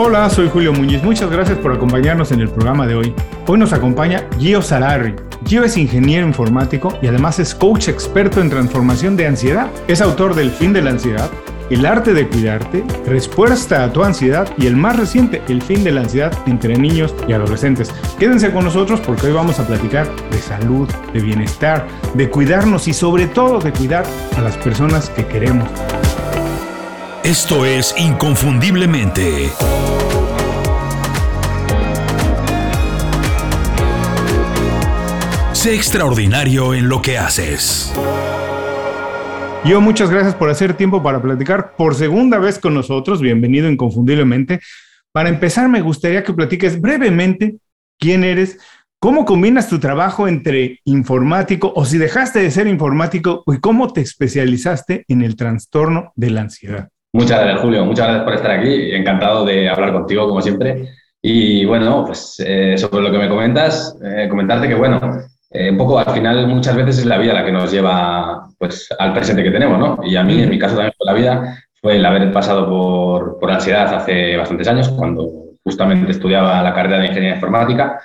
Hola, soy Julio Muñiz. Muchas gracias por acompañarnos en el programa de hoy. Hoy nos acompaña Gio Sararri. Gio es ingeniero informático y además es coach experto en transformación de ansiedad. Es autor del Fin de la Ansiedad, El arte de cuidarte, Respuesta a tu ansiedad y el más reciente, El fin de la ansiedad entre niños y adolescentes. Quédense con nosotros porque hoy vamos a platicar de salud, de bienestar, de cuidarnos y sobre todo de cuidar a las personas que queremos. Esto es Inconfundiblemente. Sé extraordinario en lo que haces. Yo muchas gracias por hacer tiempo para platicar por segunda vez con nosotros. Bienvenido inconfundiblemente. Para empezar, me gustaría que platiques brevemente quién eres, cómo combinas tu trabajo entre informático o si dejaste de ser informático y cómo te especializaste en el trastorno de la ansiedad. Muchas gracias, Julio. Muchas gracias por estar aquí. Encantado de hablar contigo, como siempre. Y bueno, pues eh, sobre lo que me comentas, eh, comentarte que, bueno, eh, un poco al final muchas veces es la vida la que nos lleva pues, al presente que tenemos, ¿no? Y a mí, en mi caso también fue la vida, fue el haber pasado por, por ansiedad hace bastantes años, cuando justamente estudiaba la carrera de Ingeniería Informática.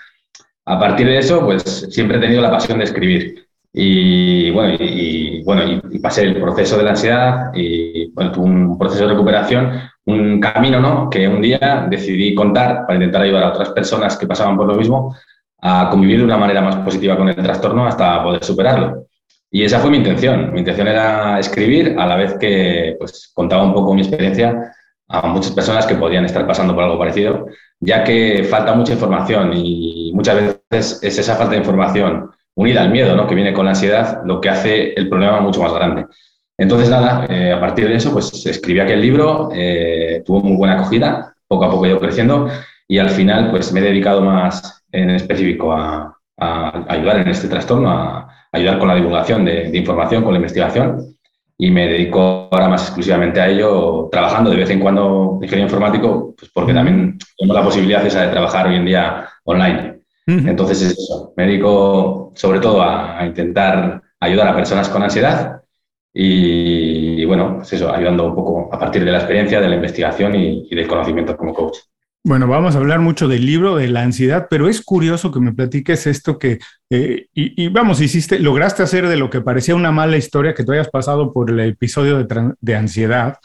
A partir de eso, pues siempre he tenido la pasión de escribir. Y bueno, y, bueno, y, pasé el proceso de la ansiedad y bueno, tuve un proceso de recuperación, un camino, ¿no? Que un día decidí contar para intentar ayudar a otras personas que pasaban por lo mismo a convivir de una manera más positiva con el trastorno hasta poder superarlo. Y esa fue mi intención. Mi intención era escribir a la vez que pues, contaba un poco mi experiencia a muchas personas que podían estar pasando por algo parecido, ya que falta mucha información y muchas veces es esa falta de información unida al miedo, ¿no? que viene con la ansiedad, lo que hace el problema mucho más grande. Entonces, nada, eh, a partir de eso, pues escribí aquel libro, eh, tuvo muy buena acogida, poco a poco he ido creciendo y al final, pues me he dedicado más en específico a, ayudar en este trastorno, a, ayudar con la divulgación de, de, información, con la investigación y me dedico ahora más exclusivamente a ello, trabajando de vez en cuando ingeniero informático, pues porque también tengo la posibilidad esa de trabajar hoy en día online. Entonces es eso, me dedico sobre todo a, intentar ayudar a personas con ansiedad y, bueno, pues eso, ayudando un poco a partir de la experiencia, de la investigación y, del conocimiento como coach. Bueno, vamos a hablar mucho del libro, de la ansiedad, pero es curioso que me platiques esto que, eh, y, vamos, hiciste, lograste hacer de lo que parecía una mala historia, que tú hayas pasado por el episodio de, de ansiedad,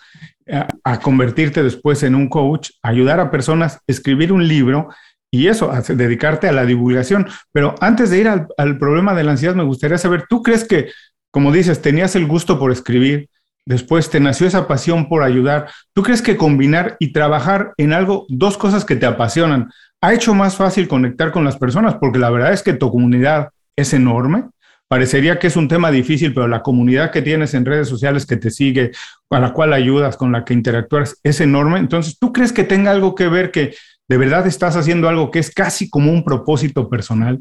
a, a, convertirte después en un coach, ayudar a personas, escribir un libro y eso, dedicarte a la divulgación. Pero antes de ir al, problema de la ansiedad, me gustaría saber, ¿tú crees que, como dices, tenías el gusto por escribir, después te nació esa pasión por ayudar? ¿Tú crees que combinar y trabajar en algo, dos cosas que te apasionan, ha hecho más fácil conectar con las personas? Porque la verdad es que tu comunidad es enorme. Parecería que es un tema difícil, pero la comunidad que tienes en redes sociales que te sigue, a la cual ayudas, con la que interactúas, es enorme. Entonces, ¿tú crees que tenga algo que ver que ¿De verdad estás haciendo algo que es casi como un propósito personal?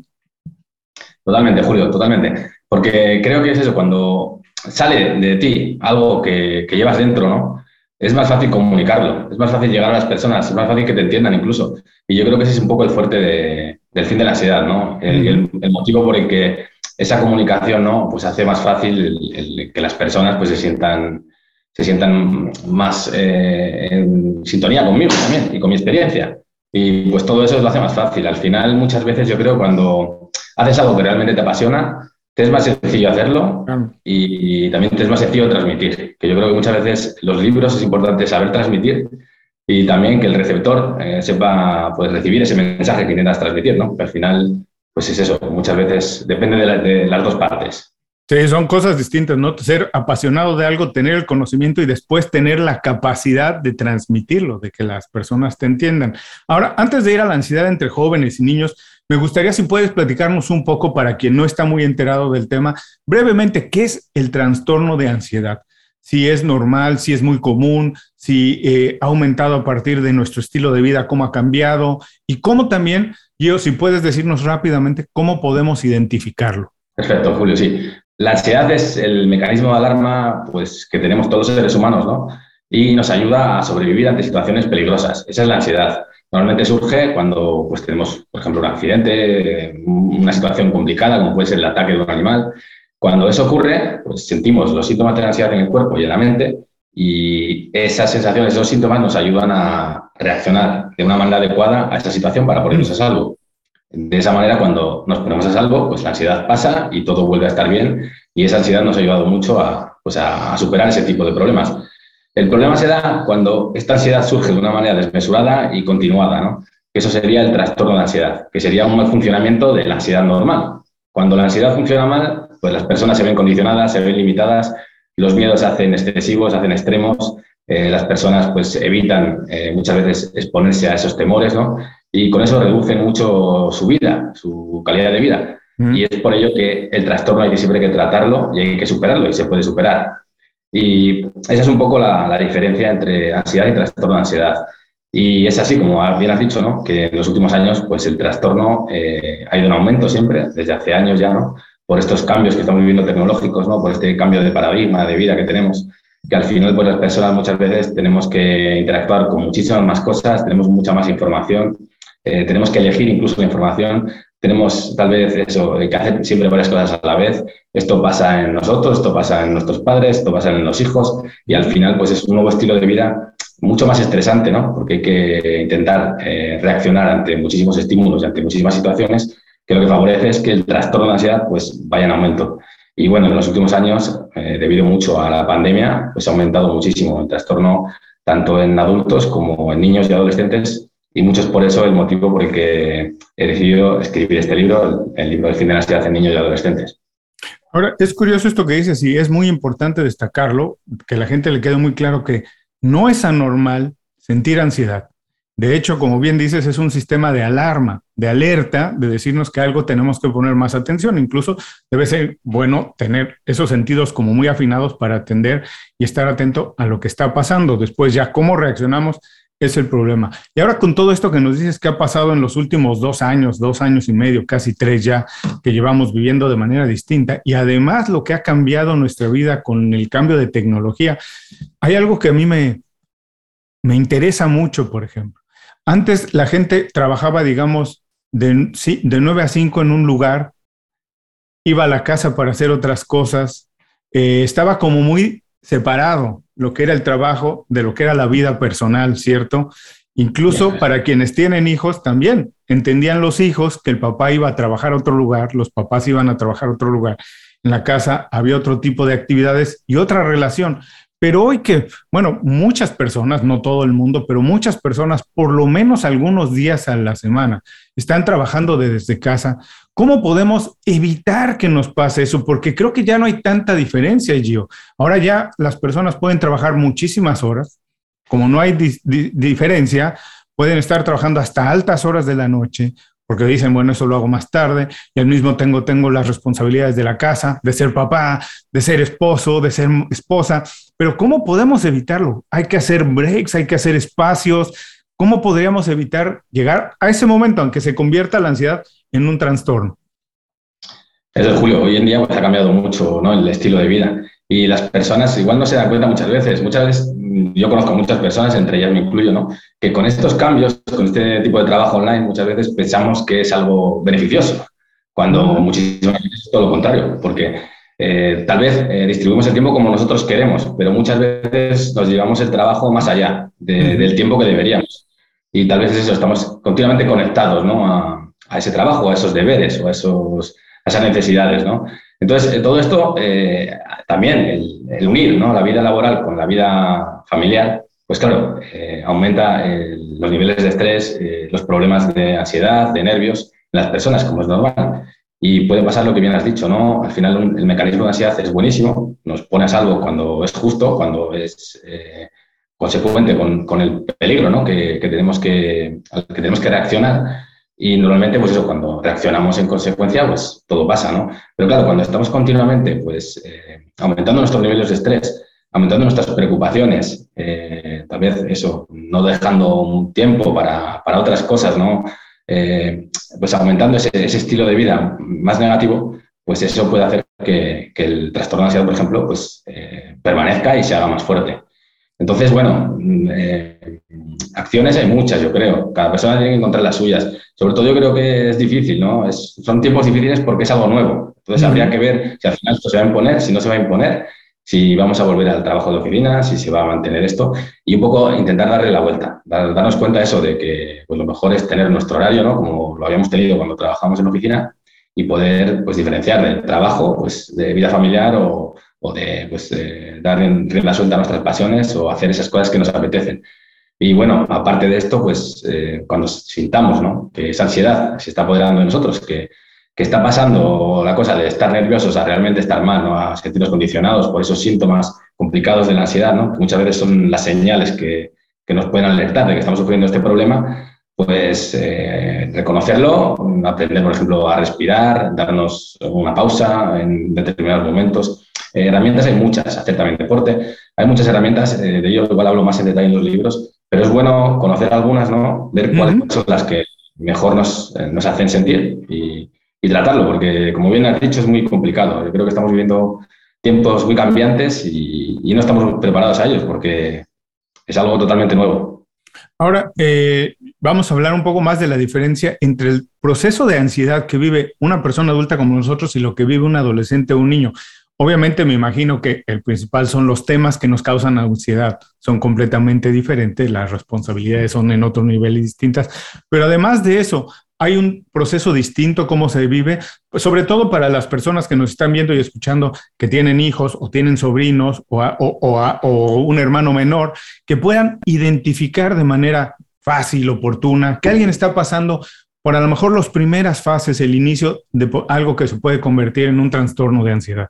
Totalmente, Julio, totalmente. Porque creo que es eso, cuando sale de ti algo que, llevas dentro, ¿no? Es más fácil comunicarlo, es más fácil llegar a las personas, es más fácil que te entiendan incluso. Y yo creo que ese es un poco el fuerte del fin de la ansiedad, ¿no? El, motivo por el que esa comunicación, ¿no? Pues hace más fácil que las personas pues se sientan, se sientan más eh, en sintonía conmigo también y con mi experiencia. Y pues todo eso lo hace más fácil. Al final, muchas veces yo creo cuando haces algo que realmente te apasiona, te es más sencillo hacerlo y, también te es más sencillo transmitir. Que yo creo que muchas veces los libros es importante saber transmitir y también que el receptor eh, sepa pues, recibir ese mensaje que intentas transmitir, ¿no? al final, pues es eso, muchas veces depende de las dos partes. Sí, son cosas distintas, ¿no? Ser apasionado de algo, tener el conocimiento y después tener la capacidad de transmitirlo, de que las personas te entiendan. Ahora, antes de ir a la ansiedad entre jóvenes y niños, me gustaría si puedes platicarnos un poco para quien no está muy enterado del tema, brevemente, ¿qué es el trastorno de ansiedad? Si es normal, si es muy común, si eh, ha aumentado a partir de nuestro estilo de vida, cómo ha cambiado y cómo también, yo, si puedes decirnos rápidamente, cómo podemos identificarlo. Perfecto, Julio, sí. La ansiedad es el mecanismo de alarma pues, que tenemos todos los seres humanos, ¿no? Y nos ayuda a sobrevivir ante situaciones peligrosas. Esa es la ansiedad. Normalmente surge cuando pues, tenemos, por ejemplo, un accidente, una situación complicada, como puede ser el ataque de un animal. Cuando eso ocurre, pues sentimos los síntomas de ansiedad en el cuerpo y en la mente y esas sensaciones, esos síntomas nos ayudan a, reaccionar de una manera adecuada a esa situación para ponernos a salvo. De esa manera, cuando nos ponemos a salvo, pues la ansiedad pasa y todo vuelve a estar bien y esa ansiedad nos ha ayudado mucho a, pues superar ese tipo de problemas. El problema se da cuando esta ansiedad surge de una manera desmesurada y continuada, ¿no? Eso sería el trastorno de ansiedad, que sería un mal funcionamiento de la ansiedad normal. Cuando la ansiedad funciona mal, pues las personas se ven condicionadas, se ven limitadas, los miedos se hacen excesivos, se hacen extremos, eh, las personas pues evitan eh, muchas veces exponerse a esos temores, ¿no? Y con eso reducen mucho su vida, su calidad de vida. Mm. Y es por ello que el trastorno hay que siempre que tratarlo y hay que superarlo y se puede superar. Y esa es un poco la, diferencia entre ansiedad y trastorno de ansiedad. Y es así, como bien has dicho, ¿no? que en los últimos años pues el trastorno eh, ha ido en aumento siempre, desde hace años ya, ¿no? por estos cambios que estamos viviendo tecnológicos, ¿no? por este cambio de paradigma, de vida que tenemos, que al final pues las personas muchas veces tenemos que interactuar con muchísimas más cosas, tenemos mucha más información, eh, tenemos que elegir incluso la información, tenemos tal vez eso, que hacer siempre varias cosas a la vez. Esto pasa en nosotros, esto pasa en nuestros padres, esto pasa en los hijos y al final pues es un nuevo estilo de vida mucho más estresante, ¿no? Porque hay que intentar eh, reaccionar ante muchísimos estímulos y ante muchísimas situaciones que lo que favorece es que el trastorno de ansiedad pues, vaya en aumento. Y bueno, en los últimos años, eh, debido mucho a la pandemia, pues ha aumentado muchísimo el trastorno tanto en adultos como en niños y adolescentes y mucho es por eso el motivo por el que he decidido escribir este libro, el libro del fin de la ansiedad en niños y adolescentes. Ahora, es curioso esto que dices y es muy importante destacarlo, que a la gente le quede muy claro que no es anormal sentir ansiedad. De hecho, como bien dices, es un sistema de alarma, de alerta, de decirnos que algo tenemos que poner más atención. Incluso debe ser bueno tener esos sentidos como muy afinados para atender y estar atento a lo que está pasando. Después ya cómo reaccionamos es el problema. Y ahora con todo esto que nos dices que ha pasado en los últimos dos años, dos años y medio, casi tres ya, que llevamos viviendo de manera distinta, y además lo que ha cambiado nuestra vida con el cambio de tecnología, hay algo que a mí me, me interesa mucho, por ejemplo. Antes la gente trabajaba, digamos, de, de 9 a 5 en un lugar, iba a la casa para hacer otras cosas, eh, estaba como muy separado lo que era el trabajo de lo que era la vida personal, ¿cierto? Incluso para quienes tienen hijos también entendían los hijos que el papá iba a trabajar a otro lugar, los papás iban a trabajar a otro lugar. En la casa había otro tipo de actividades y otra relación. Pero hoy que, bueno, muchas personas, no todo el mundo, pero muchas personas, por lo menos algunos días a la semana, están trabajando desde casa, ¿cómo podemos evitar que nos pase eso? Porque creo que ya no hay tanta diferencia, Gio. Ahora ya las personas pueden trabajar muchísimas horas, como no hay diferencia, pueden estar trabajando hasta altas horas de la noche, porque dicen, bueno, eso lo hago más tarde, y al mismo tengo, tengo las responsabilidades de la casa, de ser papá, de ser esposo, de ser esposa, pero ¿cómo podemos evitarlo? Hay que hacer breaks, hay que hacer espacios, ¿cómo podríamos evitar llegar a ese momento, aunque se convierta la ansiedad en un trastorno? Eso es, Julio, hoy en día pues, ha cambiado mucho ¿no? el estilo de vida y las personas igual no se dan cuenta muchas veces, muchas veces yo conozco a muchas personas, entre ellas me incluyo, ¿no? que con estos cambios, con este tipo de trabajo online, muchas veces pensamos que es algo beneficioso, cuando muchísimas veces es todo lo contrario, porque eh, tal vez eh, distribuimos el tiempo como nosotros queremos, pero muchas veces nos llevamos el trabajo más allá del tiempo que deberíamos. Y tal vez eso, estamos continuamente conectados ¿no? a, a, ese trabajo, a esos deberes o a, esos, esas necesidades. ¿no? Entonces, eh, todo esto, también el, el, unir ¿no? la vida laboral con la vida familiar, pues claro, eh, aumenta los niveles de estrés, eh, los problemas de ansiedad, de nervios en las personas, como es normal. Y puede pasar lo que bien has dicho, ¿no? Al final el mecanismo de ansiedad es buenísimo, nos pone a salvo cuando es justo, cuando es eh, consecuente con, con, el peligro, ¿no? Que, que, tenemos que, que tenemos que reaccionar. Y normalmente, pues eso, cuando reaccionamos en consecuencia, pues todo pasa, ¿no? Pero claro, cuando estamos continuamente, pues, aumentando nuestros niveles de estrés, aumentando nuestras preocupaciones, eh, tal vez eso, no dejando un tiempo para, para otras cosas, ¿no? Eh, pues aumentando ese, ese, estilo de vida más negativo, pues eso puede hacer que, que el trastorno de ansiedad, por ejemplo, pues eh, permanezca y se haga más fuerte. Entonces, bueno, acciones hay muchas, yo creo. Cada persona tiene que encontrar las suyas. Sobre todo yo creo que es difícil, ¿no? Es, son tiempos difíciles porque es algo nuevo. Entonces habría que ver si al final esto se va a imponer, si no se va a imponer si vamos a volver al trabajo de oficina, si se va a mantener esto, y un poco intentar darle la vuelta, darnos cuenta de eso, de que pues, lo mejor es tener nuestro horario, ¿no? como lo habíamos tenido cuando trabajamos en oficina, y poder pues, diferenciar del trabajo, pues, de vida familiar o, o de pues, dar rienda suelta a nuestras pasiones o hacer esas cosas que nos apetecen. Y bueno, aparte de esto, pues eh, cuando sintamos ¿no? que esa ansiedad se está apoderando de nosotros, que que está pasando la cosa de estar nerviosos a realmente estar mal, ¿no? a sentirnos condicionados por esos síntomas complicados de la ansiedad, ¿no? que muchas veces son las señales que, que nos pueden alertar de que estamos sufriendo este problema, pues eh, reconocerlo, aprender, por ejemplo, a respirar, darnos una pausa en determinados momentos. Eh, herramientas hay muchas, hacer también deporte. Hay muchas herramientas, eh, de ello igual hablo más en detalle en los libros, pero es bueno conocer algunas, ¿no? ver cuáles son las que mejor nos, nos hacen sentir y, y tratarlo, porque como bien has dicho es muy complicado. Yo creo que estamos viviendo tiempos muy cambiantes y, no estamos preparados a ellos porque es algo totalmente nuevo. Ahora, eh, vamos a hablar un poco más de la diferencia entre el proceso de ansiedad que vive una persona adulta como nosotros y lo que vive un adolescente o un niño. Obviamente me imagino que el principal son los temas que nos causan ansiedad, son completamente diferentes, las responsabilidades son en otro nivel distintas, pero además de eso, hay un proceso distinto cómo se vive, pues sobre todo para las personas que nos están viendo y escuchando que tienen hijos o tienen sobrinos o, o, un hermano menor, que puedan identificar de manera fácil, oportuna, que alguien está pasando por a lo mejor las primeras fases, el inicio de algo que se puede convertir en un trastorno de ansiedad.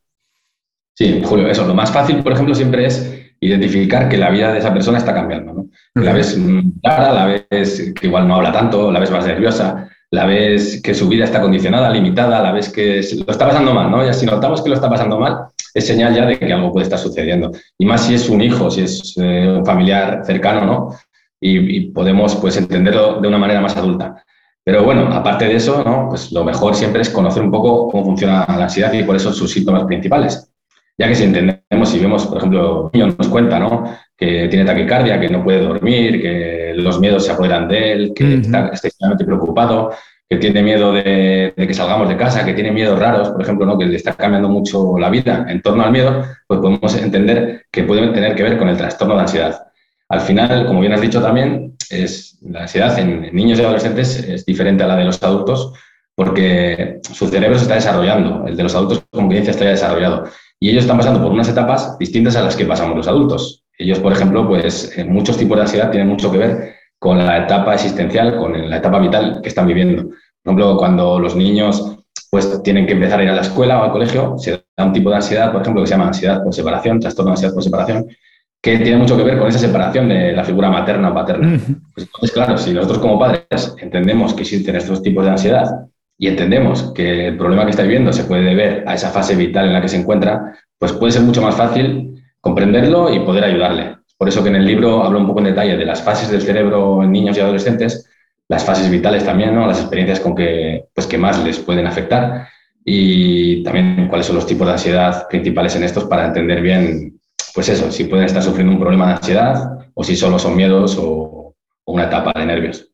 Sí, Julio, eso, lo más fácil, por ejemplo, siempre es identificar que la vida de esa persona está cambiando. ¿no? La ves clara, la ves que igual no habla tanto, la ves más nerviosa, la ves que su vida está condicionada, limitada, la ves que lo está pasando mal, ¿no? Y si notamos que lo está pasando mal, es señal ya de que algo puede estar sucediendo. Y más si es un hijo, si es eh, un familiar cercano, ¿no? Y, podemos pues entenderlo de una manera más adulta. Pero bueno, aparte de eso, ¿no? Pues lo mejor siempre es conocer un poco cómo funciona la ansiedad y por eso sus síntomas principales. Ya que si entendemos, si vemos, por ejemplo, un niño nos cuenta, ¿no? Que tiene taquicardia, que no puede dormir, que los miedos se apoderan de él, que está, extremadamente preocupado, que tiene miedo de, que salgamos de casa, que tiene miedos raros, por ejemplo, ¿no? que le está cambiando mucho la vida en torno al miedo, pues podemos entender que puede tener que ver con el trastorno de ansiedad. Al final, como bien has dicho también, es, la ansiedad en niños y adolescentes es diferente a la de los adultos porque su cerebro se está desarrollando, el de los adultos, como bien está ya desarrollado. Y ellos están pasando por unas etapas distintas a las que pasamos los adultos. Ellos, por ejemplo, pues en muchos tipos de ansiedad tienen mucho que ver con la etapa existencial, con la etapa vital que están viviendo. Por ejemplo, cuando los niños pues tienen que empezar a ir a la escuela o al colegio, se da un tipo de ansiedad, por ejemplo, que se llama ansiedad por separación, trastorno de ansiedad por separación, que tiene mucho que ver con esa separación de la figura materna o paterna. Pues entonces, claro, si nosotros como padres entendemos que existen estos tipos de ansiedad y entendemos que el problema que está viviendo se puede deber a esa fase vital en la que se encuentra, pues puede ser mucho más fácil comprenderlo y poder ayudarle. Por eso que en el libro hablo un poco en detalle de las fases del cerebro en niños y adolescentes, las fases vitales también, ¿no? las experiencias con que, pues, que más les pueden afectar y también cuáles son los tipos de ansiedad principales en estos para entender bien, pues eso, si pueden estar sufriendo un problema de ansiedad o si solo son miedos o, una etapa de nervios.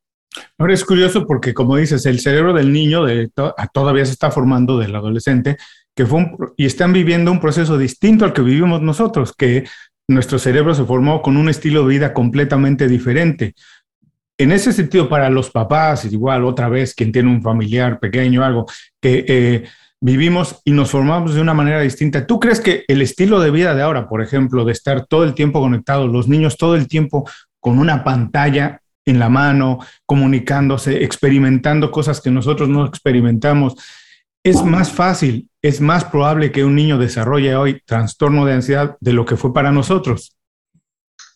Ahora es curioso porque, como dices, el cerebro del niño de todavía se está formando del adolescente que fue y están viviendo un proceso distinto al que vivimos nosotros, que nuestro cerebro se formó con un estilo de vida completamente diferente. En ese sentido, para los papás, igual otra vez, quien tiene un familiar pequeño, algo, que eh, vivimos y nos formamos de una manera distinta. ¿Tú crees que el estilo de vida de ahora, por ejemplo, de estar todo el tiempo conectados, los niños todo el tiempo con una pantalla en la mano, comunicándose, experimentando cosas que nosotros no experimentamos, es más fácil, es más probable que un niño desarrolle hoy trastorno de ansiedad de lo que fue para nosotros.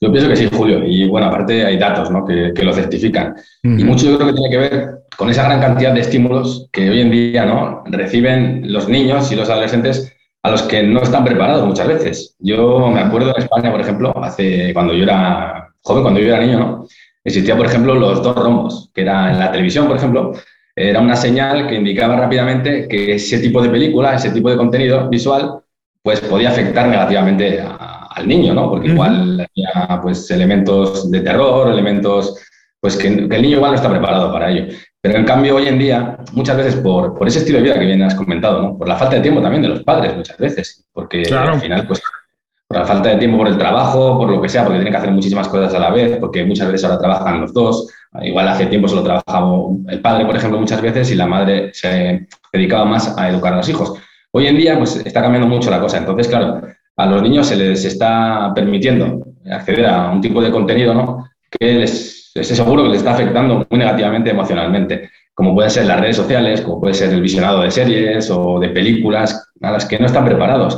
Yo pienso que sí, Julio. Y bueno, aparte hay datos ¿no? que, lo certifican. Y mucho yo creo que tiene que ver con esa gran cantidad de estímulos que hoy en día ¿no? reciben los niños y los adolescentes a los que no están preparados muchas veces. Yo me acuerdo en España, por ejemplo, hace cuando yo era joven, cuando yo era niño, ¿no? Existía, por ejemplo, los dos rombos, que era en la televisión, por ejemplo, era una señal que indicaba rápidamente que ese tipo de película, ese tipo de contenido visual, pues podía afectar negativamente al niño, ¿no? Porque igual había pues elementos de terror, elementos pues que, el niño igual no está preparado para ello. Pero en cambio hoy en día, muchas veces por, por ese estilo de vida que bien has comentado, ¿no? Por la falta de tiempo también de los padres muchas veces, porque al final pues por la falta de tiempo por el trabajo, por lo que sea, porque tienen que hacer muchísimas cosas a la vez, porque muchas veces ahora trabajan los dos. Igual hace tiempo solo trabajaba el padre, por ejemplo, muchas veces y la madre se dedicaba más a educar a los hijos. Hoy en día, pues está cambiando mucho la cosa. Entonces, claro, a los niños se les está permitiendo acceder a un tipo de contenido, ¿no? Que les, es seguro que les está afectando muy negativamente emocionalmente, como pueden ser las redes sociales, como puede ser el visionado de series o de películas a las que no están preparados.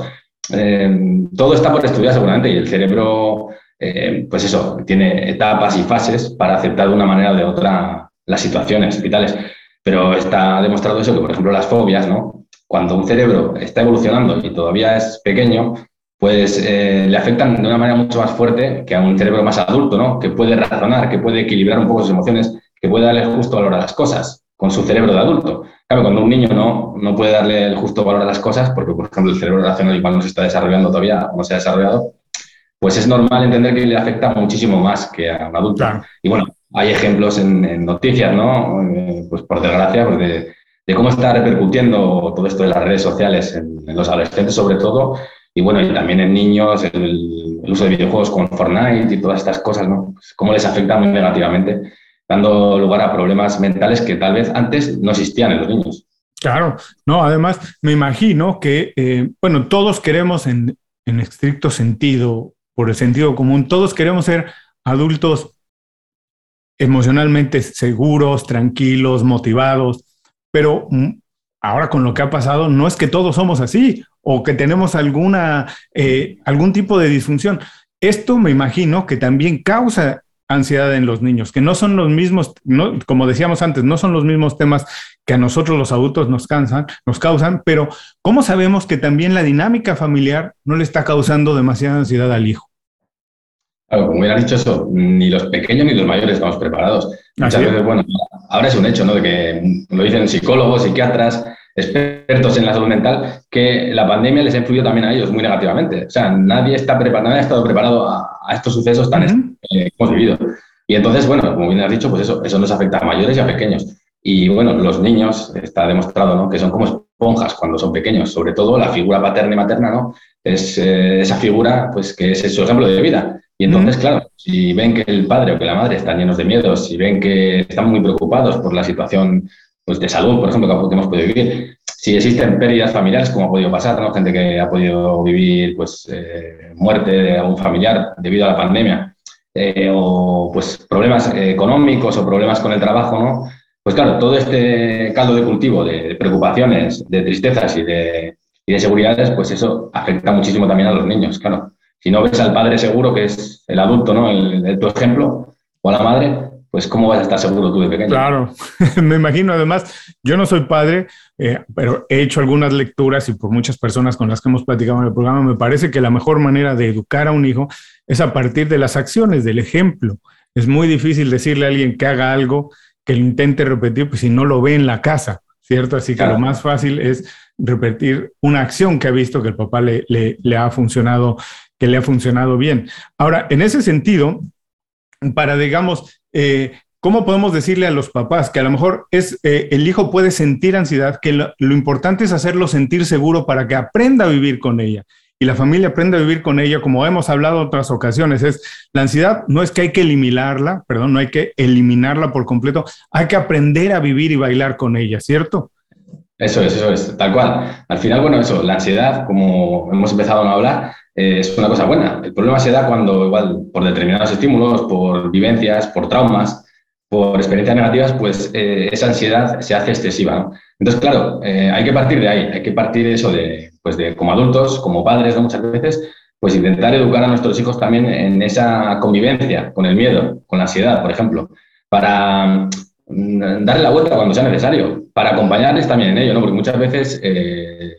Eh, todo está por estudiar seguramente y el cerebro, eh, pues eso, tiene etapas y fases para aceptar de una manera o de otra las situaciones vitales. Pero está demostrado eso que, por ejemplo, las fobias, ¿no? Cuando un cerebro está evolucionando y todavía es pequeño, pues eh, le afectan de una manera mucho más fuerte que a un cerebro más adulto, ¿no? Que puede razonar, que puede equilibrar un poco sus emociones, que puede darle justo valor a las cosas con su cerebro de adulto. Claro, cuando un niño no, no puede darle el justo valor a las cosas, porque por ejemplo el cerebro racional igual no se está desarrollando todavía, no se ha desarrollado, pues es normal entender que le afecta muchísimo más que a un adulto. Y bueno, hay ejemplos en, noticias, ¿no? Eh, pues por desgracia, pues de, de, cómo está repercutiendo todo esto de las redes sociales en, en, los adolescentes sobre todo, y bueno, y también en niños, el, el uso de videojuegos con Fortnite y todas estas cosas, ¿no? Pues cómo les afecta muy negativamente dando lugar a problemas mentales que tal vez antes no existían en los niños. Claro, no, además me imagino que, eh, bueno, todos queremos en, en estricto sentido, por el sentido común, todos queremos ser adultos emocionalmente seguros, tranquilos, motivados, pero mm, ahora con lo que ha pasado, no es que todos somos así o que tenemos alguna, eh, algún tipo de disfunción. Esto me imagino que también causa ansiedad en los niños, que no son los mismos, no, como decíamos antes, no son los mismos temas que a nosotros los adultos nos cansan, nos causan, pero ¿cómo sabemos que también la dinámica familiar no le está causando demasiada ansiedad al hijo? Claro, como hubiera dicho eso, ni los pequeños ni los mayores estamos preparados. Muchas veces, bueno, ahora es un hecho, ¿no? De que lo dicen psicólogos, psiquiatras, expertos en la salud mental, que la pandemia les ha influido también a ellos muy negativamente. O sea, nadie está preparado, nadie ha estado preparado a, estos sucesos tan eh, que hemos vivido. Y entonces, bueno, como bien has dicho, pues eso, eso nos afecta a mayores y a pequeños. Y bueno, los niños, está demostrado, ¿no? Que son como esponjas cuando son pequeños, sobre todo la figura paterna y materna, ¿no? Es eh, esa figura, pues que es su ejemplo de vida. Y entonces, claro, si ven que el padre o que la madre están llenos de miedos, si ven que están muy preocupados por la situación pues, de salud, por ejemplo, que hemos podido vivir. Si existen pérdidas familiares, como ha podido pasar, ¿no? gente que ha podido vivir pues, eh, muerte de algún familiar debido a la pandemia, eh, o pues, problemas económicos o problemas con el trabajo, ¿no? pues claro, todo este caldo de cultivo de preocupaciones, de tristezas y de, y de seguridades, pues eso afecta muchísimo también a los niños, claro. Si no ves al padre seguro, que es el adulto, ¿no? El, el tu ejemplo, o a la madre, pues ¿cómo vas a estar seguro tú de pequeño? Claro, me imagino además, yo no soy padre, eh, pero he hecho algunas lecturas y por muchas personas con las que hemos platicado en el programa, me parece que la mejor manera de educar a un hijo es a partir de las acciones, del ejemplo. Es muy difícil decirle a alguien que haga algo, que lo intente repetir, pues si no lo ve en la casa, ¿cierto? Así que lo más fácil es repetir una acción que ha visto que el papá le, le, le ha funcionado, que le ha funcionado bien. Ahora, en ese sentido, para, digamos, eh, ¿cómo podemos decirle a los papás que a lo mejor es eh, el hijo puede sentir ansiedad, que lo, lo, importante es hacerlo sentir seguro para que aprenda a vivir con ella? Y la familia aprende a vivir con ella, como hemos hablado otras ocasiones, es la ansiedad no es que hay que eliminarla, perdón, no hay que eliminarla por completo, hay que aprender a vivir y bailar con ella, ¿cierto? Eso es, eso es, tal cual. Al final, bueno, eso, la ansiedad, como hemos empezado a hablar, eh, es una cosa buena. El problema se da cuando, igual, por determinados estímulos, por vivencias, por traumas, por experiencias negativas, pues eh, esa ansiedad se hace excesiva. Entonces, claro, eh, hay que partir de ahí, hay que partir eso, de, pues de como adultos, como padres, muchas veces, pues intentar educar a nuestros hijos también en esa convivencia con el miedo, con la ansiedad, por ejemplo, para mm, darle la vuelta cuando sea necesario, para acompañarles también en ello, ¿no? porque muchas veces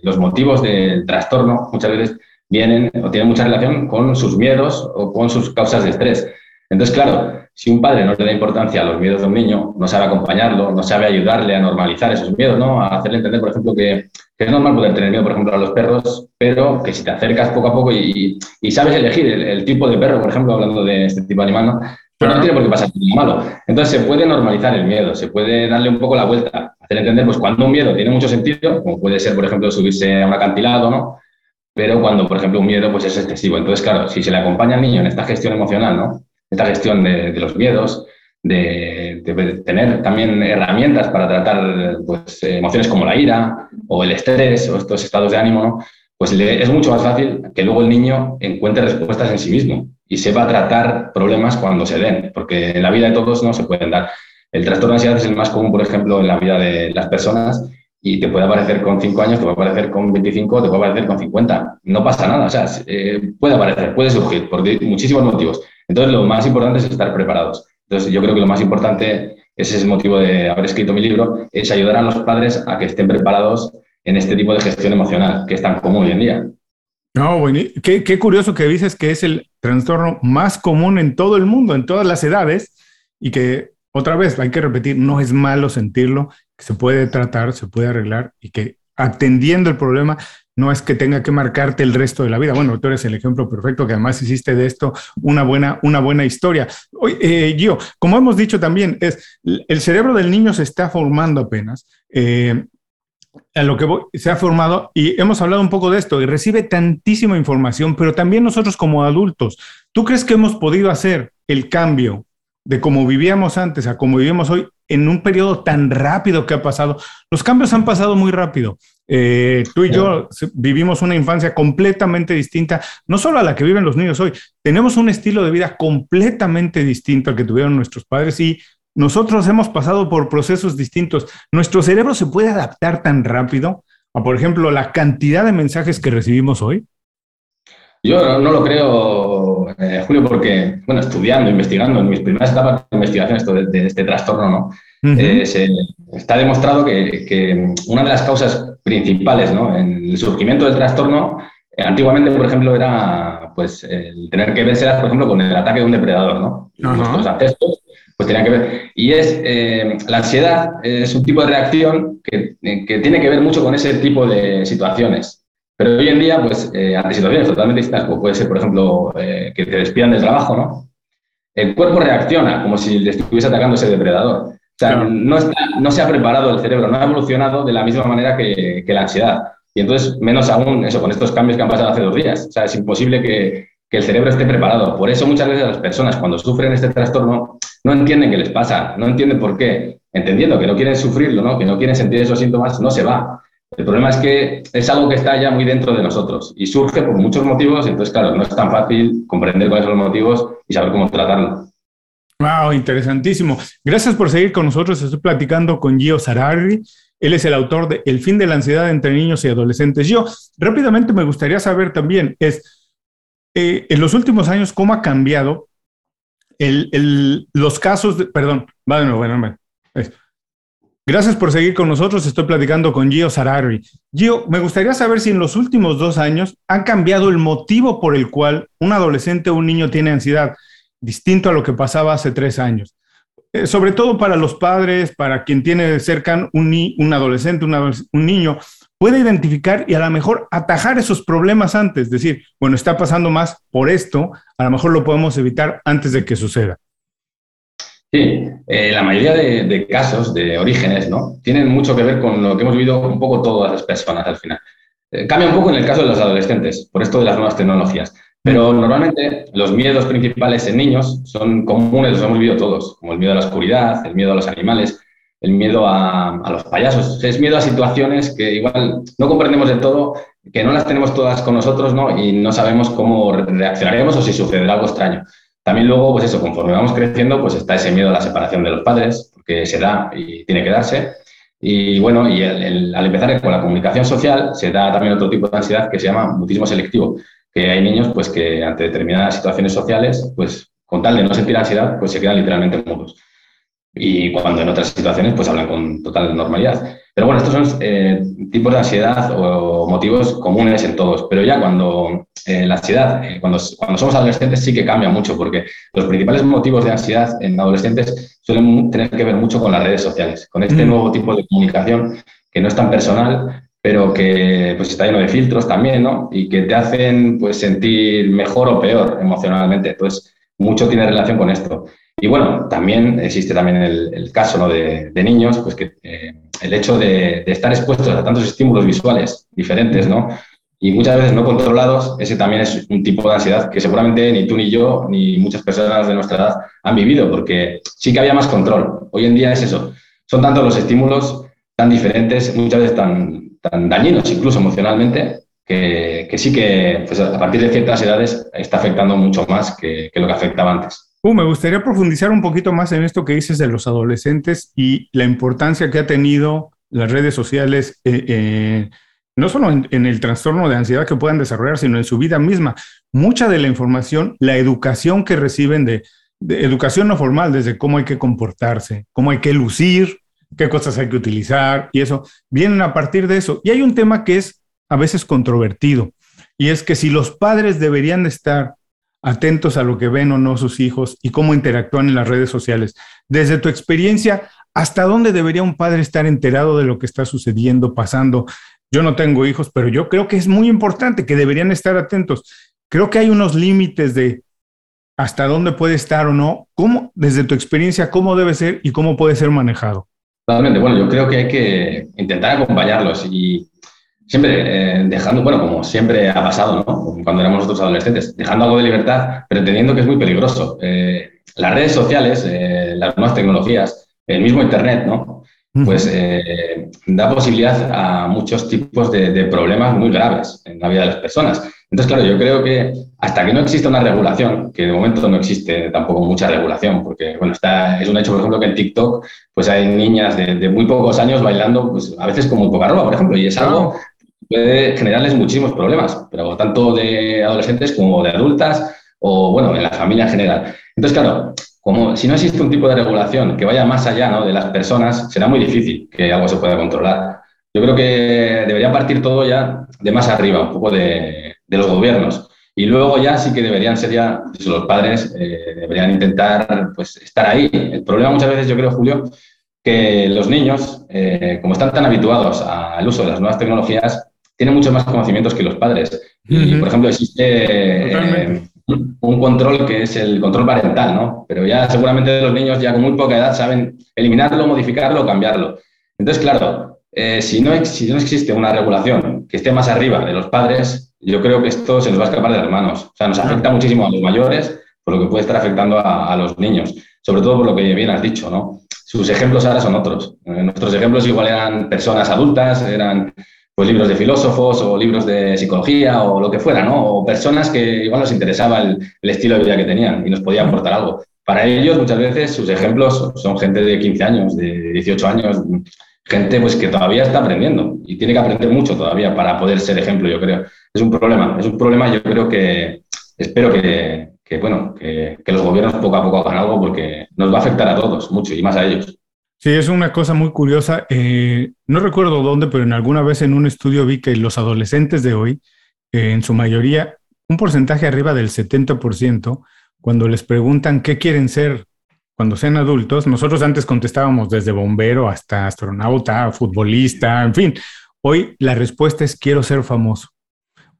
los motivos del trastorno, muchas veces vienen o tienen mucha relación con sus miedos o con sus causas de estrés. Entonces, claro, si un padre no le da importancia a los miedos de un niño, no sabe acompañarlo, no sabe ayudarle a normalizar esos miedos, ¿no? A hacerle entender, por ejemplo, que, que es normal poder tener miedo, por ejemplo, a los perros, pero que si te acercas poco a poco y, y sabes elegir el, el, tipo de perro, por ejemplo, hablando de este tipo de animal, ¿no? Pero no tiene por qué pasar nada malo. Entonces se puede normalizar el miedo, se puede darle un poco la vuelta, hacer entender, pues cuando un miedo tiene mucho sentido, como puede ser, por ejemplo, subirse a un acantilado, ¿no? Pero cuando, por ejemplo, un miedo pues es excesivo. Entonces, claro, si se le acompaña al niño en esta gestión emocional, ¿no? Esta gestión de, los miedos, de, tener también herramientas para tratar pues, emociones como la ira o el estrés o estos estados de ánimo, ¿no? pues es mucho más fácil que luego el niño encuentre respuestas en sí mismo y sepa tratar problemas cuando se den, porque en la vida de todos no se pueden dar. El trastorno de ansiedad es el más común, por ejemplo, en la vida de las personas y te puede aparecer con 5 años, te puede aparecer con 25, te puede aparecer con 50. No pasa nada, o sea, eh, puede aparecer, puede surgir por muchísimos motivos. Entonces, lo más importante es estar preparados. Entonces, yo creo que lo más importante, ese es el motivo de haber escrito mi libro, es ayudar a los padres a que estén preparados en este tipo de gestión emocional que es tan común hoy en día. No, bueno, qué, qué curioso que dices que es el trastorno más común en todo el mundo, en todas las edades, y que otra vez hay que repetir, no es malo sentirlo, se puede tratar, se puede arreglar y que atendiendo el problema no es que tenga que marcarte el resto de la vida. Bueno, tú eres el ejemplo perfecto que además hiciste de esto una buena, una buena historia. Oye, eh, Gio, como hemos dicho también, es el cerebro del niño se está formando apenas. Eh, lo que se ha formado y hemos hablado un poco de esto y recibe tantísima información, pero también nosotros como adultos, ¿tú crees que hemos podido hacer el cambio de cómo vivíamos antes a cómo vivimos hoy en un periodo tan rápido que ha pasado? Los cambios han pasado muy rápido. Eh, tú y yo vivimos una infancia completamente distinta, no solo a la que viven los niños hoy, tenemos un estilo de vida completamente distinto al que tuvieron nuestros padres y nosotros hemos pasado por procesos distintos. ¿Nuestro cerebro se puede adaptar tan rápido a, por ejemplo, la cantidad de mensajes que recibimos hoy? Yo no, lo creo, eh, Julio, porque, bueno, estudiando, investigando, en mis primeras etapas de investigación esto de, este trastorno, ¿no? Eh, está demostrado que, una de las causas principales ¿no? en el surgimiento del trastorno, eh, antiguamente, por ejemplo, era pues, el tener que verse, por ejemplo, con el ataque de un depredador, ¿no? Nuestros ancestros pues tenía que ver. Y es, la ansiedad es un tipo de reacción que, que, tiene que ver mucho con ese tipo de situaciones. Pero hoy en día, pues, eh, ante situaciones totalmente distintas, como puede ser, por ejemplo, eh, que te despidan del trabajo, ¿no? El cuerpo reacciona como si le estuviese atacando ese depredador. O sea, no, está, no se ha preparado el cerebro, no ha evolucionado de la misma manera que, que la ansiedad. Y entonces, menos aún eso, con estos cambios que han pasado hace dos días. O sea, es imposible que, que el cerebro esté preparado. Por eso muchas veces las personas cuando sufren este trastorno no entienden qué les pasa, no entienden por qué. Entendiendo que no quieren sufrirlo, ¿no? que no quieren sentir esos síntomas, no se va. El problema es que es algo que está ya muy dentro de nosotros y surge por muchos motivos, entonces, claro, no es tan fácil comprender cuáles son los motivos y saber cómo tratarlo. Wow, interesantísimo. Gracias por seguir con nosotros. Estoy platicando con Gio Sarari. Él es el autor de El fin de la ansiedad entre niños y adolescentes. Yo rápidamente me gustaría saber también, es, eh, en los últimos años, ¿cómo ha cambiado los casos, de, perdón, bueno, bueno, Gracias por seguir con nosotros. Estoy platicando con Gio Sarari. Gio, me gustaría saber si en los últimos dos años ha cambiado el motivo por el cual un adolescente o un niño tiene ansiedad, distinto a lo que pasaba hace tres años. Eh, sobre todo para los padres, para quien tiene cerca un, un adolescente, un niño, puede identificar y a lo mejor atajar esos problemas antes, decir, bueno, está pasando más por esto, a lo mejor lo podemos evitar antes de que suceda. Sí, eh, la mayoría de, casos de orígenes ¿no? tienen mucho que ver con lo que hemos vivido un poco todas las personas al final. Eh, cambia un poco en el caso de los adolescentes, por esto de las nuevas tecnologías. Pero normalmente los miedos principales en niños son comunes, los hemos vivido todos, como el miedo a la oscuridad, el miedo a los animales, el miedo a, los payasos, es miedo a situaciones que igual no comprendemos del todo, que no las tenemos todas con nosotros ¿no? y no sabemos cómo reaccionaremos o si sucederá algo extraño. También luego, pues eso, conforme vamos creciendo, pues está ese miedo a la separación de los padres, porque se da y tiene que darse. Y bueno, y al empezar con la comunicación social, se da también otro tipo de ansiedad que se llama mutismo selectivo, que hay niños pues que ante determinadas situaciones sociales, pues con tal de no sentir ansiedad, pues se quedan literalmente mudos y cuando en otras situaciones pues hablan con total normalidad. Pero bueno, estos son eh, tipos de ansiedad o motivos comunes en todos, pero ya cuando eh, la ansiedad, eh, cuando, cuando somos adolescentes sí que cambia mucho, porque los principales motivos de ansiedad en adolescentes suelen tener que ver mucho con las redes sociales, con este mm. nuevo tipo de comunicación que no es tan personal, pero que pues está lleno de filtros también, ¿no? Y que te hacen pues sentir mejor o peor emocionalmente. Entonces, mucho tiene relación con esto. Y bueno, también existe también el, caso ¿no? de, niños, pues que eh, el hecho de, estar expuestos a tantos estímulos visuales diferentes, ¿no? y muchas veces no controlados, ese también es un tipo de ansiedad que seguramente ni tú ni yo ni muchas personas de nuestra edad han vivido, porque sí que había más control. Hoy en día es eso. Son tantos los estímulos tan diferentes, muchas veces tan, tan dañinos, incluso emocionalmente, que, sí que pues, a partir de ciertas edades está afectando mucho más que, lo que afectaba antes. Uh, me gustaría profundizar un poquito más en esto que dices de los adolescentes y la importancia que ha tenido las redes sociales, eh, eh, no solo en, el trastorno de ansiedad que puedan desarrollar, sino en su vida misma. Mucha de la información, la educación que reciben de, de educación no formal, desde cómo hay que comportarse, cómo hay que lucir, qué cosas hay que utilizar y eso, vienen a partir de eso. Y hay un tema que es a veces controvertido, y es que si los padres deberían estar atentos a lo que ven o no sus hijos y cómo interactúan en las redes sociales, desde tu experiencia, ¿hasta dónde debería un padre estar enterado de lo que está sucediendo, pasando? Yo no tengo hijos, pero yo creo que es muy importante que deberían estar atentos. Creo que hay unos límites de hasta dónde puede estar o no. ¿Cómo, desde tu experiencia, cómo debe ser y cómo puede ser manejado? Totalmente. Bueno, yo creo que hay que intentar acompañarlos y siempre eh, dejando, bueno, como siempre ha pasado, ¿no? Cuando éramos nosotros adolescentes, dejando algo de libertad, pero entendiendo que es muy peligroso. Eh, las redes sociales, eh, las nuevas tecnologías, el mismo Internet, ¿no? Pues da posibilidad a muchos tipos de, de, problemas muy graves en la vida de las personas. Entonces, claro, yo creo que hasta que no exista una regulación, que de momento no existe tampoco mucha regulación, porque, bueno, está, es un hecho, por ejemplo, que en TikTok pues hay niñas de, de muy pocos años bailando, pues a veces con muy poca ropa, por ejemplo, y es algo puede generarles muchísimos problemas, pero tanto de adolescentes como de adultas o, bueno, en la familia en general. Entonces, claro, como si no existe un tipo de regulación que vaya más allá ¿no? de las personas, será muy difícil que algo se pueda controlar. Yo creo que debería partir todo ya de más arriba, un poco de, los gobiernos. Y luego ya sí que deberían ser ya, pues, los padres eh, deberían intentar pues, estar ahí. El problema muchas veces, yo creo, Julio, que los niños, eh, como están tan habituados al uso de las nuevas tecnologías, tiene muchos más conocimientos que los padres. Y, por ejemplo, existe eh, un control que es el control parental, ¿no? Pero ya seguramente los niños ya con muy poca edad saben eliminarlo, modificarlo, cambiarlo. Entonces, claro, eh, si, no, si no existe una regulación que esté más arriba de los padres, yo creo que esto se nos va a escapar de las manos. O sea, nos afecta muchísimo a los mayores, por lo que puede estar afectando a, a los niños, sobre todo por lo que bien has dicho, ¿no? Sus ejemplos ahora son otros. Eh, nuestros ejemplos igual eran personas adultas, eran pues libros de filósofos o libros de psicología o lo que fuera, ¿no? O personas que igual nos interesaba el, estilo de vida que tenían y nos podía aportar algo. Para ellos, muchas veces, sus ejemplos son gente de 15 años, de 18 años, gente pues que todavía está aprendiendo y tiene que aprender mucho todavía para poder ser ejemplo, yo creo. Es un problema, es un problema, yo creo que espero que, bueno, que, que los gobiernos poco a poco hagan algo porque nos va a afectar a todos mucho y más a ellos. Sí, es una cosa muy curiosa. Eh, no recuerdo dónde, pero en alguna vez en un estudio vi que los adolescentes de hoy, eh, en su mayoría, un porcentaje arriba del 70%, cuando les preguntan qué quieren ser cuando sean adultos, nosotros antes contestábamos desde bombero hasta astronauta, futbolista, en fin. Hoy la respuesta es quiero ser famoso.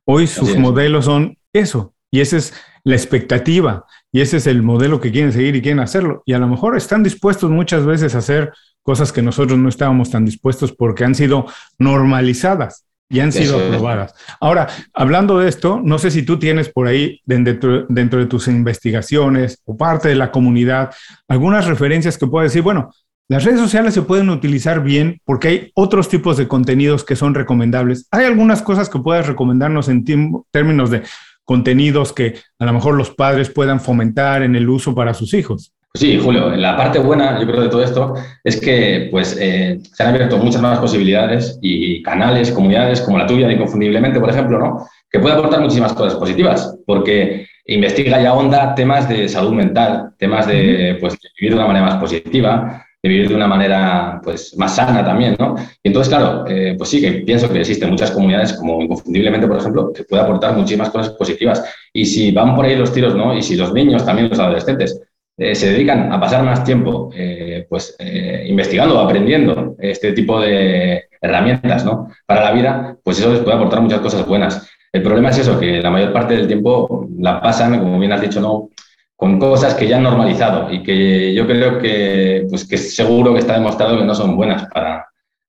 Hoy sus modelos son eso, y esa es la expectativa. Y ese es el modelo que quieren seguir y quieren hacerlo. Y a lo mejor están dispuestos muchas veces a hacer cosas que nosotros no estábamos tan dispuestos porque han sido normalizadas y han sido aprobadas. Ahora, hablando de esto, no sé si tú tienes por ahí dentro, dentro de tus investigaciones o parte de la comunidad algunas referencias que puedas decir, bueno, las redes sociales se pueden utilizar bien porque hay otros tipos de contenidos que son recomendables. Hay algunas cosas que puedas recomendarnos en términos de contenidos que a lo mejor los padres puedan fomentar en el uso para sus hijos. Sí, Julio, la parte buena, yo creo, de todo esto es que pues, eh, se han abierto muchas más posibilidades y canales, comunidades como la tuya, inconfundiblemente, por ejemplo, ¿no? que puede aportar muchísimas cosas positivas, porque investiga ya onda temas de salud mental, temas de, pues, de vivir de una manera más positiva, de vivir de una manera pues, más sana también, ¿no? Y entonces, claro, eh, pues sí que pienso que existen muchas comunidades, como inconfundiblemente, por ejemplo, que puede aportar muchísimas cosas positivas. Y si van por ahí los tiros, ¿no? Y si los niños, también los adolescentes, eh, se dedican a pasar más tiempo eh, pues, investigando o aprendiendo este tipo de herramientas ¿no? para la vida, pues eso les puede aportar muchas cosas buenas. El problema es eso, que la mayor parte del tiempo la pasan, como bien has dicho, no con cosas que ya han normalizado y que yo creo que, pues, que seguro que está demostrado que no son buenas para,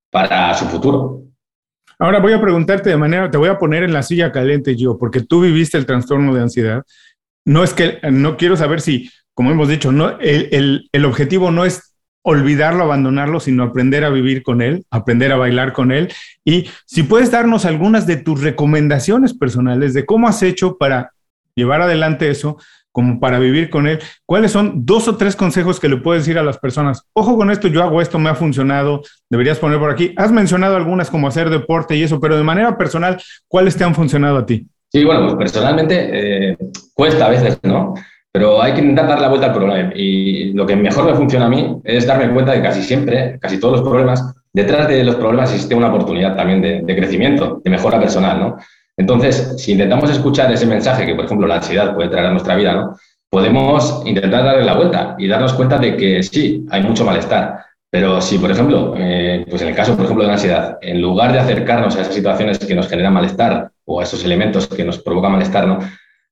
para su futuro. Ahora voy a preguntarte de manera, te voy a poner en la silla caliente yo, porque tú viviste el trastorno de ansiedad. No es que, no quiero saber si, como hemos dicho, no, el, el, el objetivo no es olvidarlo, abandonarlo, sino aprender a vivir con él, aprender a bailar con él. Y si puedes darnos algunas de tus recomendaciones personales de cómo has hecho para llevar adelante eso, como para vivir con él, ¿cuáles son dos o tres consejos que le puedes decir a las personas? Ojo con esto, yo hago esto, me ha funcionado, deberías poner por aquí. Has mencionado algunas como hacer deporte y eso, pero de manera personal, ¿cuáles te han funcionado a ti? Sí, bueno, pues personalmente eh, cuesta a veces, ¿no? Pero hay que intentar dar la vuelta al problema. Y lo que mejor me funciona a mí es darme cuenta de que casi siempre, casi todos los problemas, detrás de los problemas existe una oportunidad también de, de crecimiento, de mejora personal, ¿no? Entonces, si intentamos escuchar ese mensaje que, por ejemplo, la ansiedad puede traer a nuestra vida, ¿no? podemos intentar darle la vuelta y darnos cuenta de que sí, hay mucho malestar. Pero si, por ejemplo, eh, pues en el caso, por ejemplo, de la ansiedad, en lugar de acercarnos a esas situaciones que nos generan malestar o a esos elementos que nos provocan malestar, ¿no?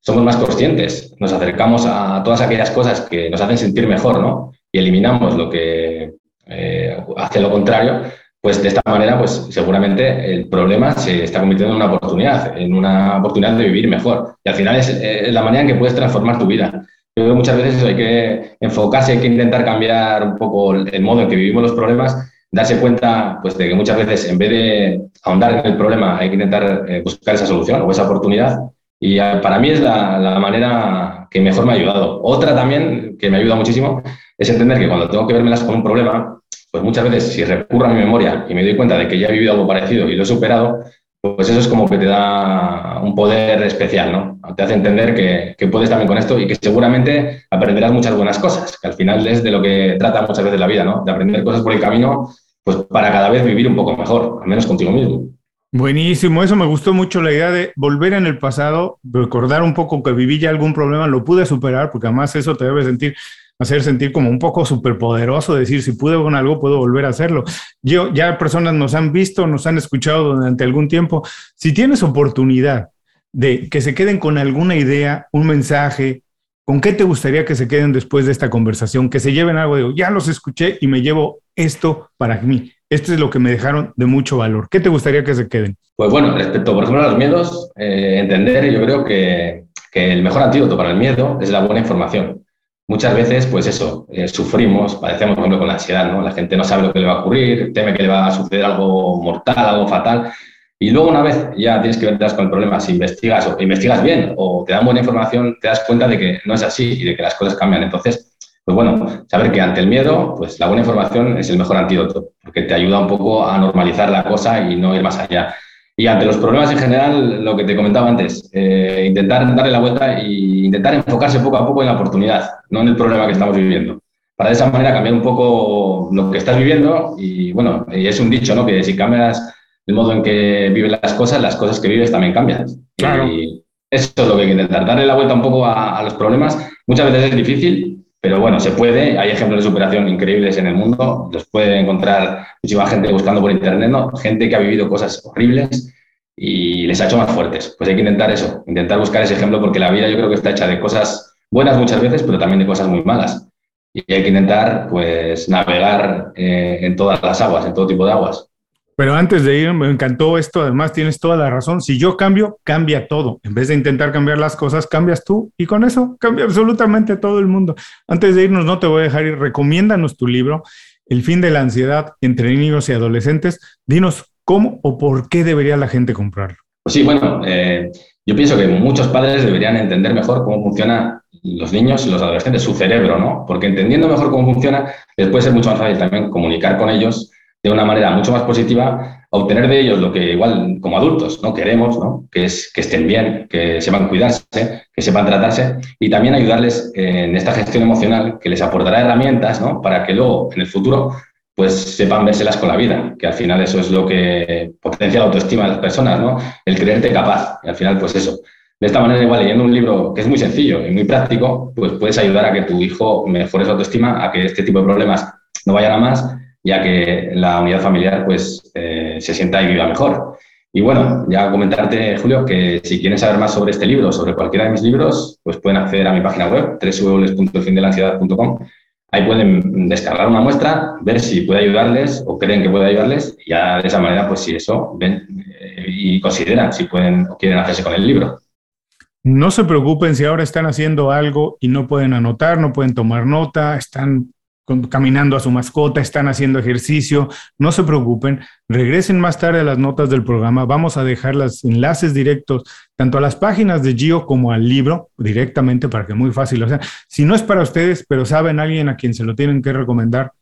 somos más conscientes, nos acercamos a todas aquellas cosas que nos hacen sentir mejor ¿no? y eliminamos lo que eh, hace lo contrario, pues de esta manera, pues seguramente el problema se está convirtiendo en una oportunidad, en una oportunidad de vivir mejor. Y al final es, la manera en que puedes transformar tu vida. Yo creo que muchas veces hay que enfocarse, hay que intentar cambiar un poco el modo en que vivimos los problemas, darse cuenta pues, de que muchas veces en vez de ahondar en el problema hay que intentar eh, buscar esa solución o esa oportunidad. Y para mí es la, la manera que mejor me ha ayudado. Otra también que me ayuda muchísimo es entender que cuando tengo que vermelas con un problema, pues muchas veces si recurro a mi memoria y me doy cuenta de que ya he vivido algo parecido y lo he superado, pues eso es como que te da un poder especial, ¿no? Te hace entender que, puedes también con esto y que seguramente aprenderás muchas buenas cosas, que al final es de lo que trata muchas veces la vida, ¿no? De aprender cosas por el camino, pues para cada vez vivir un poco mejor, al menos contigo mismo. Buenísimo, eso me gustó mucho la idea de volver en el pasado, recordar un poco que viví ya algún problema, lo pude superar, porque además eso te debe sentir hacer sentir como un poco superpoderoso, decir, si pude con algo, puedo volver a hacerlo. Yo, ya personas nos han visto, nos han escuchado durante algún tiempo. Si tienes oportunidad de que se queden con alguna idea, un mensaje, ¿con qué te gustaría que se queden después de esta conversación? Que se lleven algo, digo, ya los escuché y me llevo esto para mí. Esto es lo que me dejaron de mucho valor. ¿Qué te gustaría que se queden? Pues bueno, respecto, por ejemplo, a los miedos, eh, entender, yo creo que, que el mejor antídoto para el miedo es la buena información muchas veces, pues eso, eh, sufrimos, padecemos, por ejemplo, con la ansiedad, ¿no? La gente no sabe lo que le va a ocurrir, teme que le va a suceder algo mortal, algo fatal. Y luego, una vez ya tienes que verte con el problema, si investigas o investigas bien o te dan buena información, te das cuenta de que no es así y de que las cosas cambian. Entonces, pues bueno, saber que ante el miedo, pues la buena información es el mejor antídoto, porque te ayuda un poco a normalizar la cosa y no ir más allá. Y ante los problemas en general, lo que te comentaba antes, eh, intentar darle la vuelta e intentar enfocarse poco a poco en la oportunidad, no en el problema que estamos viviendo. Para de esa manera cambiar un poco lo que estás viviendo y bueno, es un dicho, ¿no? Que si cambias el modo en que vives las cosas, las cosas que vives también cambian. Claro. Y eso es lo que hay que intentar, darle la vuelta un poco a, a los problemas. Muchas veces es difícil, pero bueno, se puede. Hay ejemplos de superación increíbles en el mundo. Los puede encontrar muchísima gente buscando por internet. Gente que ha vivido cosas horribles y les ha hecho más fuertes. Pues hay que intentar eso, intentar buscar ese ejemplo porque la vida yo creo que está hecha de cosas buenas muchas veces, pero también de cosas muy malas. Y hay que intentar, pues, navegar eh, en todas las aguas, en todo tipo de aguas. Pero antes de ir, me encantó esto, además tienes toda la razón. Si yo cambio, cambia todo. En vez de intentar cambiar las cosas, cambias tú y con eso cambia absolutamente todo el mundo. Antes de irnos, no te voy a dejar ir, recomiéndanos tu libro, El fin de la ansiedad entre niños y adolescentes. Dinos cómo o por qué debería la gente comprarlo. Pues sí, bueno, eh, yo pienso que muchos padres deberían entender mejor cómo funciona los niños y los adolescentes, su cerebro, ¿no? Porque entendiendo mejor cómo funciona, les puede ser mucho más fácil también comunicar con ellos de una manera mucho más positiva, obtener de ellos lo que igual como adultos no queremos, ¿no? Que es que estén bien, que sepan cuidarse, que sepan tratarse y también ayudarles en esta gestión emocional que les aportará herramientas, ¿no? Para que luego en el futuro pues sepan vérselas con la vida, que al final eso es lo que potencia la autoestima de las personas, ¿no? El creerte capaz y al final pues eso. De esta manera, igual leyendo un libro que es muy sencillo y muy práctico, pues puedes ayudar a que tu hijo mejore su autoestima, a que este tipo de problemas no vayan a más ya que la unidad familiar pues eh, se sienta y viva mejor. Y bueno, ya comentarte, Julio, que si quieren saber más sobre este libro, sobre cualquiera de mis libros, pues pueden acceder a mi página web, www.findelansiedad.com. Ahí pueden descargar una muestra, ver si puede ayudarles o creen que puede ayudarles. Y ya de esa manera, pues si eso, ven, y consideran si pueden o quieren hacerse con el libro. No se preocupen si ahora están haciendo algo y no pueden anotar, no pueden tomar nota, están caminando a su mascota, están haciendo ejercicio, no se preocupen, regresen más tarde a las notas del programa, vamos a dejar los enlaces directos tanto a las páginas de Gio como al libro directamente para que muy fácil, o sea, si no es para ustedes, pero saben alguien a quien se lo tienen que recomendar,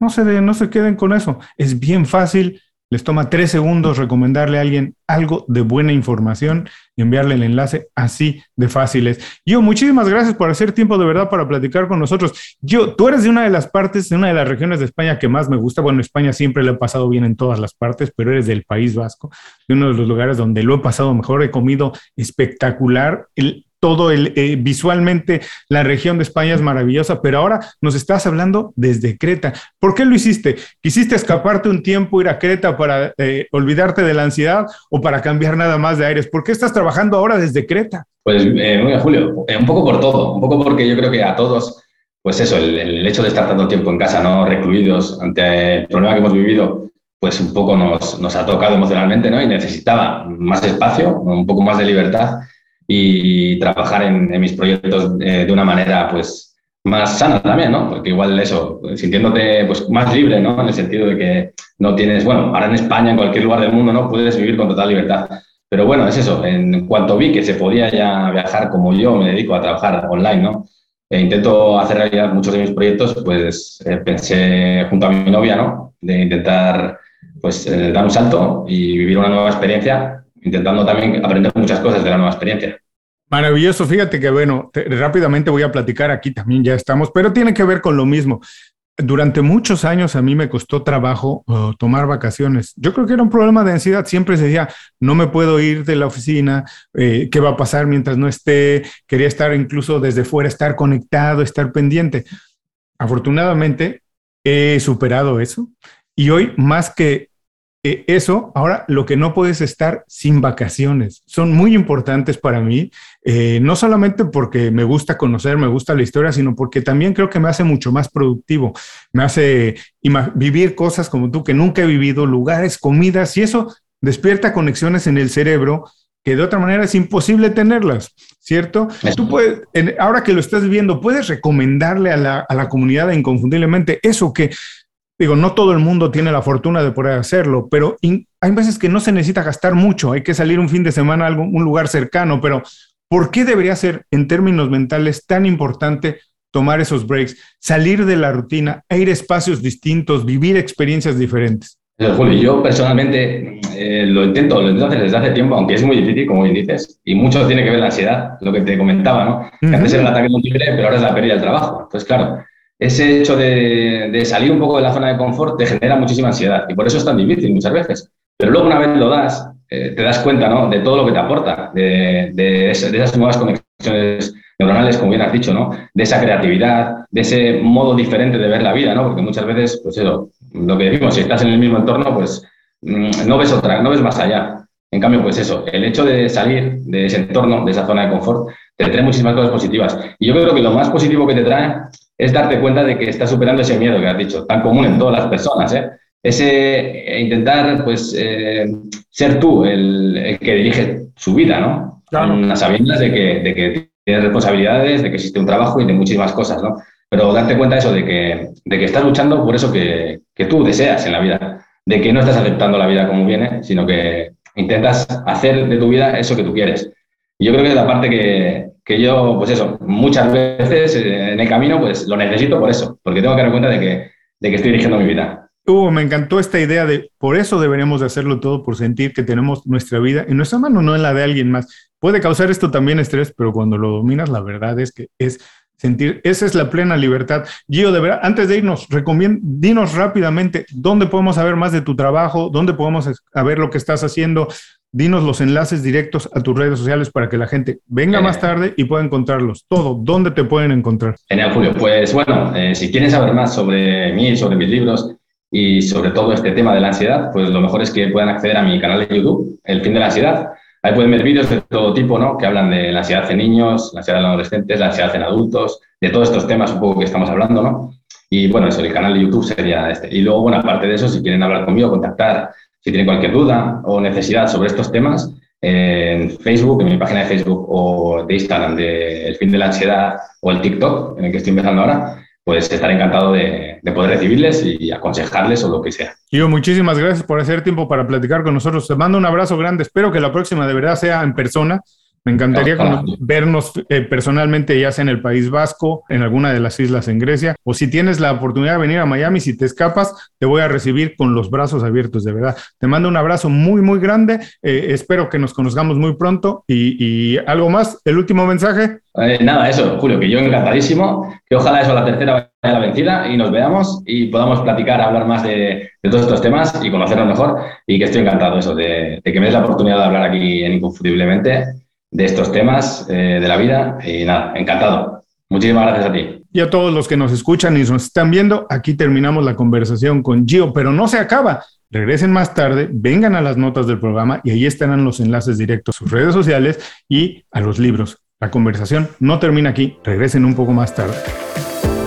no se, no se queden con eso, es bien fácil, les toma tres segundos recomendarle a alguien algo de buena información y enviarle el enlace así de fáciles. Yo, muchísimas gracias por hacer tiempo de verdad para platicar con nosotros. Yo, tú eres de una de las partes, de una de las regiones de España que más me gusta. Bueno, España siempre lo he pasado bien en todas las partes, pero eres del País Vasco, de uno de los lugares donde lo he pasado mejor. He comido espectacular. El, todo el, eh, visualmente la región de España es maravillosa, pero ahora nos estás hablando desde Creta. ¿Por qué lo hiciste? ¿Quisiste escaparte un tiempo, ir a Creta para eh, olvidarte de la ansiedad o para cambiar nada más de aires? ¿Por qué estás trabajando ahora desde Creta? Pues, eh, Julio, un poco por todo, un poco porque yo creo que a todos, pues eso, el, hecho de estar tanto tiempo en casa, ¿no? Recluidos ante el problema que hemos vivido, pues un poco nos, nos ha tocado emocionalmente, ¿no? Y necesitaba más espacio, un poco más de libertad y trabajar en, mis proyectos eh, de una manera pues más sana también, ¿no? Porque igual eso, sintiéndote pues más libre, ¿no? En el sentido de que no tienes, bueno, ahora en España, en cualquier lugar del mundo, ¿no? Puedes vivir con total libertad. Pero bueno, es eso, en cuanto vi que se podía ya viajar como yo me dedico a trabajar online, ¿no? E intento hacer realidad muchos de mis proyectos, pues eh, pensé junto a mi novia, ¿no? De intentar pues eh, dar un salto y vivir una nueva experiencia intentando también aprender muchas cosas de la nueva experiencia. Maravilloso, fíjate que bueno, rápidamente voy a platicar aquí también, ya estamos, pero tiene que ver con lo mismo. Durante muchos años a mí me costó trabajo uh, tomar vacaciones. Yo creo que era un problema de ansiedad. Siempre se decía, no me puedo ir de la oficina, eh, ¿qué va a pasar mientras no esté? Quería estar incluso desde fuera, estar conectado, estar pendiente. Afortunadamente he superado eso y hoy más que eh, eso, ahora lo que no puedes estar sin vacaciones. Son muy importantes para mí, eh, no solamente porque me gusta conocer, me gusta la historia, sino porque también creo que me hace mucho más productivo. Me hace vivir cosas como tú que nunca he vivido, lugares, comidas, y eso despierta conexiones en el cerebro que de otra manera es imposible tenerlas, ¿cierto? Tú puedes, ahora que lo estás viviendo, puedes recomendarle a la, a la comunidad inconfundiblemente eso que Digo, no todo el mundo tiene la fortuna de poder hacerlo, pero hay veces que no se necesita gastar mucho, hay que salir un fin de semana a algún, un lugar cercano, pero ¿por qué debería ser en términos mentales tan importante tomar esos breaks, salir de la rutina, ir a espacios distintos, vivir experiencias diferentes? Julio, yo personalmente eh, lo intento, lo intento hacer desde hace tiempo, aunque es muy difícil, como bien dices, y mucho tiene que ver la ansiedad, lo que te comentaba, ¿no? Que antes era el ataque tigre, pero ahora es la pérdida del trabajo. Entonces, claro, ese hecho de, salir un poco de la zona de confort te genera muchísima ansiedad y por eso es tan difícil muchas veces. Pero luego una vez lo das, eh, te das cuenta ¿no? de todo lo que te aporta, de, esas nuevas conexiones neuronales, como bien has dicho, ¿no? de esa creatividad, de ese modo diferente de ver la vida, ¿no? porque muchas veces, pues eso, lo que decimos, si estás en el mismo entorno, pues mm, no ves otra, no ves más allá. En cambio, pues eso, el hecho de salir de ese entorno, de esa zona de confort, te trae muchísimas cosas positivas. Y yo creo que lo más positivo que te trae es darte cuenta de que estás superando ese miedo que has dicho, tan común en todas las personas. ¿eh? Ese eh, intentar, pues, eh, ser tú el, que dirige su vida, ¿no? Claro. Con las sabiendas de que, de que tienes responsabilidades, de que existe un trabajo y de muchísimas cosas, ¿no? Pero darte cuenta de eso, de que, de que estás luchando por eso que, que tú deseas en la vida, de que no estás aceptando la vida como viene, sino que intentas hacer de tu vida eso que tú quieres. Y yo creo que es la parte que, que yo, pues eso, muchas veces eh, en el camino, pues lo necesito por eso, porque tengo que dar cuenta de que, de que estoy dirigiendo mi vida. Uh, me encantó esta idea de por eso deberíamos de hacerlo todo, por sentir que tenemos nuestra vida en nuestra mano, no en la de alguien más. Puede causar esto también estrés, pero cuando lo dominas, la verdad es que es sentir, esa es la plena libertad. Gio, de verdad, antes de irnos, dinos rápidamente dónde podemos saber más de tu trabajo, dónde podemos saber lo que estás haciendo, dinos los enlaces directos a tus redes sociales para que la gente venga más tarde y pueda encontrarlos. Todo, ¿dónde te pueden encontrar? Genial, Julio. Pues bueno, eh, si quieren saber más sobre mí, sobre mis libros y sobre todo este tema de la ansiedad, pues lo mejor es que puedan acceder a mi canal de YouTube, El fin de la ansiedad. Ahí pueden ver vídeos de todo tipo, ¿no? Que hablan de la ansiedad en niños, la ansiedad en adolescentes, la ansiedad en adultos, de todos estos temas un poco que estamos hablando, ¿no? Y bueno, eso, el canal de YouTube sería este. Y luego, bueno, aparte de eso, si quieren hablar conmigo, contactar si tienen cualquier duda o necesidad sobre estos temas, en Facebook, en mi página de Facebook o de Instagram de El fin de la ansiedad o el TikTok, en el que estoy empezando ahora, pues estaré encantado de, poder recibirles y aconsejarles o lo que sea. Yo muchísimas gracias por hacer tiempo para platicar con nosotros. Te mando un abrazo grande. Espero que la próxima de verdad sea en persona me encantaría vernos eh, personalmente, ya sea en el País Vasco, en alguna de las islas en Grecia, o si tienes la oportunidad de venir a Miami, si te escapas, te voy a recibir con los brazos abiertos, de verdad. Te mando un abrazo muy, muy grande. Eh, espero que nos conozcamos muy pronto. Y, algo más, el último mensaje. Eh, nada, eso, Julio, que yo encantadísimo, que ojalá eso a la tercera vaya la vencida y nos veamos y podamos platicar, hablar más de, todos estos temas y conocernos mejor. Y que estoy encantado eso, de, de que me des la oportunidad de hablar aquí en Inconfundiblemente de estos temas eh, de la vida. Y nada, encantado. Muchísimas gracias a ti. Y a todos los que nos escuchan y nos están viendo, aquí terminamos la conversación con Gio, pero no se acaba. Regresen más tarde, vengan a las notas del programa y ahí estarán los enlaces directos a sus redes sociales y a los libros. La conversación no termina aquí, regresen un poco más tarde.